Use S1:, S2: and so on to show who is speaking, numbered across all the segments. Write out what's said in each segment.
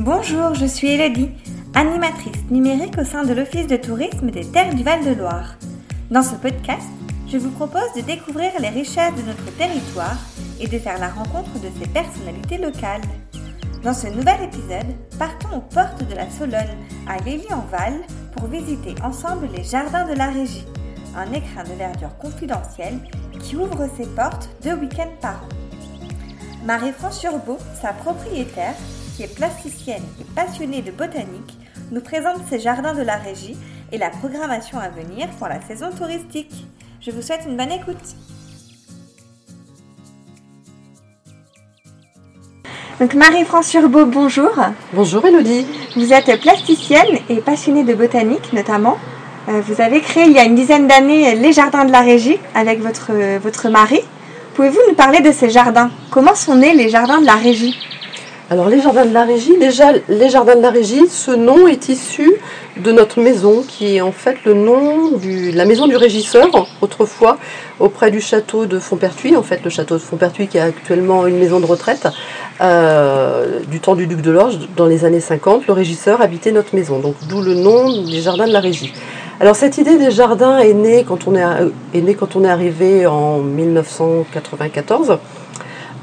S1: Bonjour, je suis Elodie, animatrice numérique au sein de l'Office de tourisme des Terres du Val-de-Loire. Dans ce podcast, je vous propose de découvrir les richesses de notre territoire et de faire la rencontre de ses personnalités locales. Dans ce nouvel épisode, partons aux portes de la Sologne, à Lély-en-Val, pour visiter ensemble les jardins de la régie, un écrin de verdure confidentiel qui ouvre ses portes deux week-ends par an. Marie-France Urbeau, sa propriétaire, qui est plasticienne et passionnée de botanique, nous présente ses jardins de la régie et la programmation à venir pour la saison touristique. Je vous souhaite une bonne écoute. Donc Marie-France Urbeau, bonjour.
S2: Bonjour Elodie.
S1: Vous êtes plasticienne et passionnée de botanique notamment. Euh, vous avez créé il y a une dizaine d'années les jardins de la régie avec votre, votre mari. Pouvez-vous nous parler de ces jardins? Comment sont nés les jardins de la régie?
S2: Alors les jardins de la régie, déjà les jardins de la régie, ce nom est issu de notre maison qui est en fait le nom de la maison du régisseur autrefois auprès du château de Fontpertuis, en fait le château de Fontpertuis qui est actuellement une maison de retraite euh, du temps du duc de Lorge dans les années 50, le régisseur habitait notre maison, donc d'où le nom des jardins de la régie. Alors cette idée des jardins est née quand on est, est, née quand on est arrivé en 1994.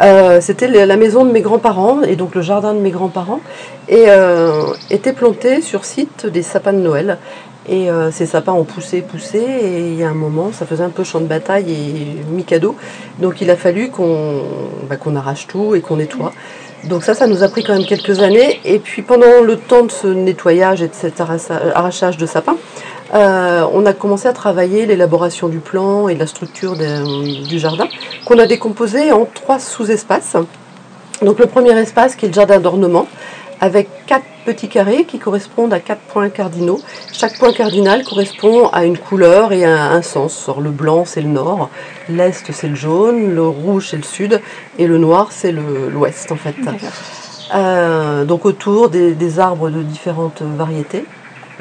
S2: Euh, C'était la maison de mes grands-parents et donc le jardin de mes grands-parents et euh, était planté sur site des sapins de Noël. Et euh, ces sapins ont poussé, poussé, et il y a un moment, ça faisait un peu champ de bataille et mi-cadeau. Donc il a fallu qu'on bah, qu'on arrache tout et qu'on nettoie. Donc ça, ça nous a pris quand même quelques années. Et puis pendant le temps de ce nettoyage et de cet arrachage de sapins, euh, on a commencé à travailler l'élaboration du plan et de la structure du jardin, qu'on a décomposé en trois sous-espaces. Donc le premier espace qui est le jardin d'ornement, avec quatre petits carrés qui correspondent à quatre points cardinaux. Chaque point cardinal correspond à une couleur et à un sens. le blanc c'est le nord, l'est c'est le jaune, le rouge c'est le sud et le noir c'est l'ouest en fait. Euh, donc autour des arbres de différentes variétés.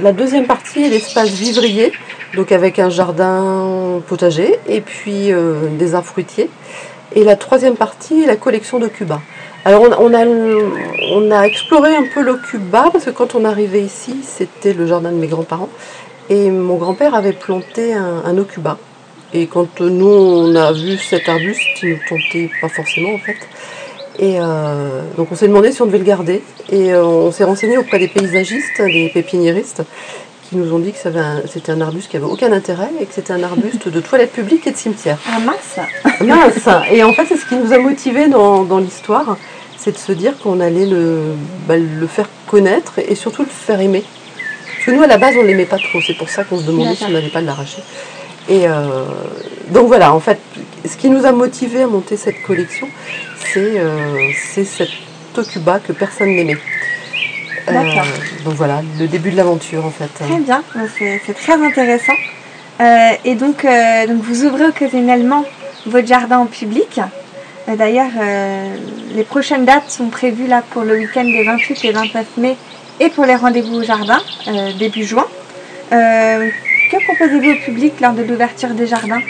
S2: La deuxième partie est l'espace vivrier, donc avec un jardin potager et puis euh, des arbres fruitiers. Et la troisième partie est la collection de Cuba. Alors on, a, on a exploré un peu le Cuba parce que quand on arrivait ici, c'était le jardin de mes grands-parents. Et mon grand-père avait planté un, un Ocuba. Et quand nous on a vu cet arbuste, il ne tentait pas forcément en fait. Et euh, donc on s'est demandé si on devait le garder. Et euh, on s'est renseigné auprès des paysagistes, des pépiniéristes, qui nous ont dit que c'était un, arbuste qui avait aucun intérêt et que c'était un arbuste de toilette publique et de cimetière.
S1: Ah mince
S2: Mince Et en fait, c'est ce qui nous a motivés dans, l'histoire, c'est de se dire qu'on allait le, bah, le faire connaître et surtout le faire aimer. Parce que nous, à la base, on ne l'aimait pas trop. C'est pour ça qu'on se demandait si on n'allait pas l'arracher. Et euh, donc voilà, en fait, ce qui nous a motivés à monter cette collection, c'est euh, cette Tokuba que personne n'aimait.
S1: Euh,
S2: donc voilà, le début de l'aventure en fait.
S1: Très bien, c'est très intéressant. et donc, donc vous ouvrez occasionnellement votre jardin au public. D'ailleurs, les prochaines dates sont prévues là pour le week-end des 28 et 29 mai et pour les rendez-vous au jardin début juin. Que proposez-vous au public lors de l'ouverture des jardins?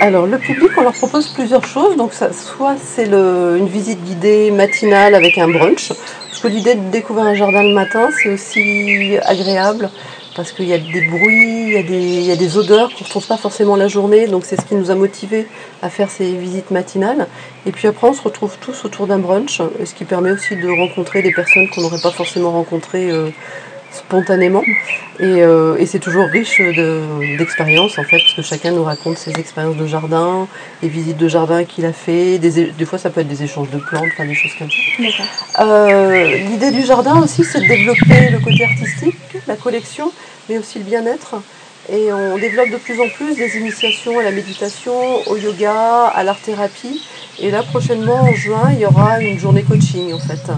S2: Alors le public, on leur propose plusieurs choses. Donc soit c'est une visite guidée matinale avec un brunch. Parce que l'idée de découvrir un jardin le matin, c'est aussi agréable parce qu'il y a des bruits, il y a des, odeurs qu'on ne retrouve pas forcément la journée. Donc c'est ce qui nous a motivés à faire ces visites matinales. Et puis après, on se retrouve tous autour d'un brunch, ce qui permet aussi de rencontrer des personnes qu'on n'aurait pas forcément rencontrées. Spontanément. Euh, et, c'est toujours riche d'expériences en fait, parce que chacun nous raconte ses expériences de jardin, les visites de jardin qu'il a fait. Des, des, fois, ça peut être des échanges de plantes, enfin des choses comme ça. Euh, l'idée du jardin aussi, c'est de développer le côté artistique, la collection, mais aussi le bien-être. Et on développe de plus en plus des initiations à la méditation, au yoga, à l'art-thérapie. Et là, prochainement, en juin, il y aura une journée coaching, en fait.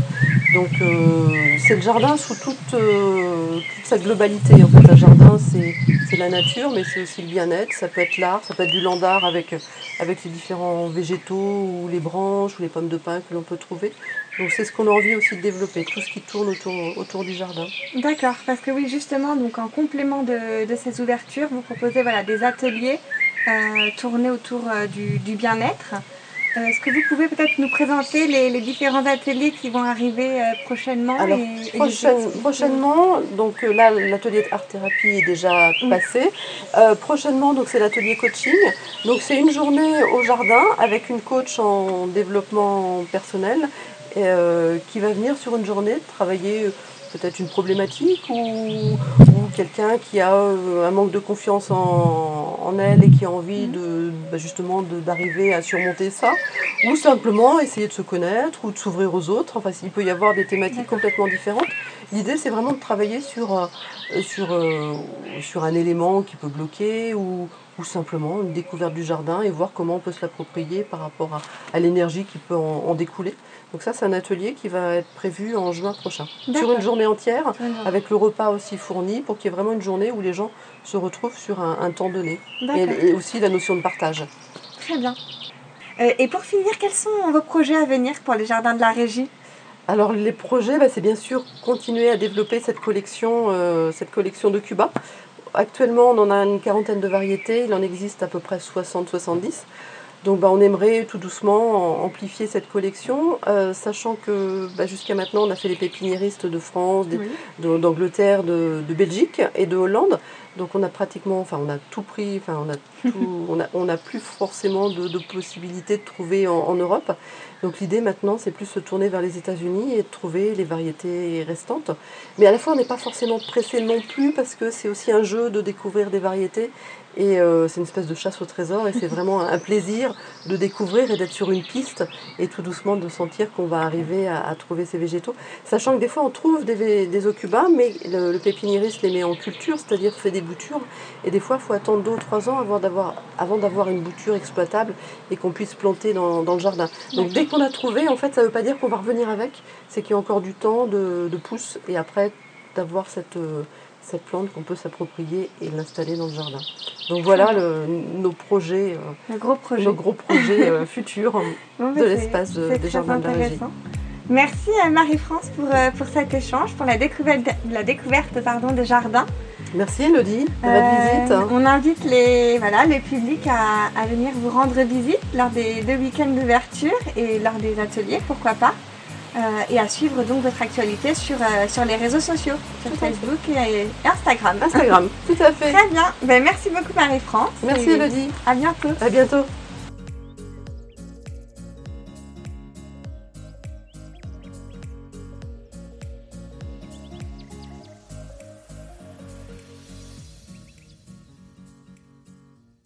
S2: Donc, euh, c'est le jardin sous toute, euh, toute, sa globalité. En fait, un jardin, c'est la nature, mais c'est aussi le bien-être. Ça peut être l'art, ça peut être du land art avec, avec les différents végétaux, ou les branches, ou les pommes de pin que l'on peut trouver. Donc, c'est ce qu'on a envie aussi de développer, tout ce qui tourne autour, autour du jardin.
S1: D'accord, parce que oui, justement, donc en complément de, de ces ouvertures, vous proposez voilà, des ateliers euh, tournés autour du, du bien-être. Est-ce que vous pouvez peut-être nous présenter les, différents ateliers qui vont arriver prochainement
S2: Alors, prochainement, donc là l'atelier art thérapie est déjà passé. prochainement, donc c'est l'atelier coaching. Donc c'est une journée au jardin avec une coach en développement personnel qui va venir sur une journée travailler peut-être une problématique ou, quelqu'un qui a euh, un manque de confiance en, elle et qui a envie de bah, justement d'arriver à surmonter ça, ou simplement essayer de se connaître ou de s'ouvrir aux autres. Enfin, il peut y avoir des thématiques complètement différentes. L'idée, c'est vraiment de travailler sur, euh, sur, euh, sur un élément qui peut bloquer ou, ou simplement une découverte du jardin et voir comment on peut se l'approprier par rapport à, l'énergie qui peut en, découler. Donc ça, c'est un atelier qui va être prévu en juin prochain, sur une journée entière, avec le repas aussi fourni, pour qu'il y ait vraiment une journée où les gens se retrouvent sur un, temps donné, et, aussi la notion de partage.
S1: Très bien. Euh, et pour finir, quels sont vos projets à venir pour les jardins de la régie?
S2: Alors les projets, bah, c'est bien sûr continuer à développer cette collection, euh, cette collection de Cuba actuellement, on en a une quarantaine de variétés. Il en existe à peu près 60-70. Donc bah, on aimerait tout doucement amplifier cette collection, euh, sachant que bah, jusqu'à maintenant on a fait les pépiniéristes de France, d'Angleterre, de, Belgique et de Hollande. Donc on a pratiquement, enfin on a tout pris, enfin on a tout, on n'a plus forcément de, possibilités de trouver en, Europe. Donc l'idée maintenant c'est plus se tourner vers les États-Unis et de trouver les variétés restantes. Mais à la fois on n'est pas forcément pressé non plus parce que c'est aussi un jeu de découvrir des variétés et euh, c'est une espèce de chasse au trésor et c'est vraiment un plaisir de découvrir et d'être sur une piste et tout doucement de sentir qu'on va arriver à, trouver ces végétaux. Sachant que des fois on trouve des, des ocubas, mais le, pépiniériste les met en culture, c'est-à-dire fait des boutures. Et des fois il faut attendre deux ou trois ans avant d'avoir, avant d'avoir une bouture exploitable et qu'on puisse planter dans, dans, le jardin. Donc dès qu'on a trouvé, en fait ça ne veut pas dire qu'on va revenir avec, c'est qu'il y a encore du temps de, de pousse et après d'avoir cette... Euh, cette plante qu'on peut s'approprier et l'installer dans le jardin. Donc voilà nos projets,
S1: euh, gros projet.
S2: nos gros projets euh, futurs de l'espace des jardins de la régie.
S1: Merci à Marie-France pour, pour cet échange, pour la découverte, la découverte pardon, des jardins.
S2: Merci Elodie de votre visite.
S1: On invite les, voilà, les publics à, à venir vous rendre visite lors des deux week-ends d'ouverture et lors des ateliers, pourquoi pas. Euh, et à suivre donc votre actualité sur, euh, sur les réseaux sociaux, sur Facebook et Instagram.
S2: Instagram, tout à fait.
S1: Très bien. Ben, merci beaucoup Marie-France.
S2: Merci Elodie.
S1: À bientôt.
S2: À bientôt.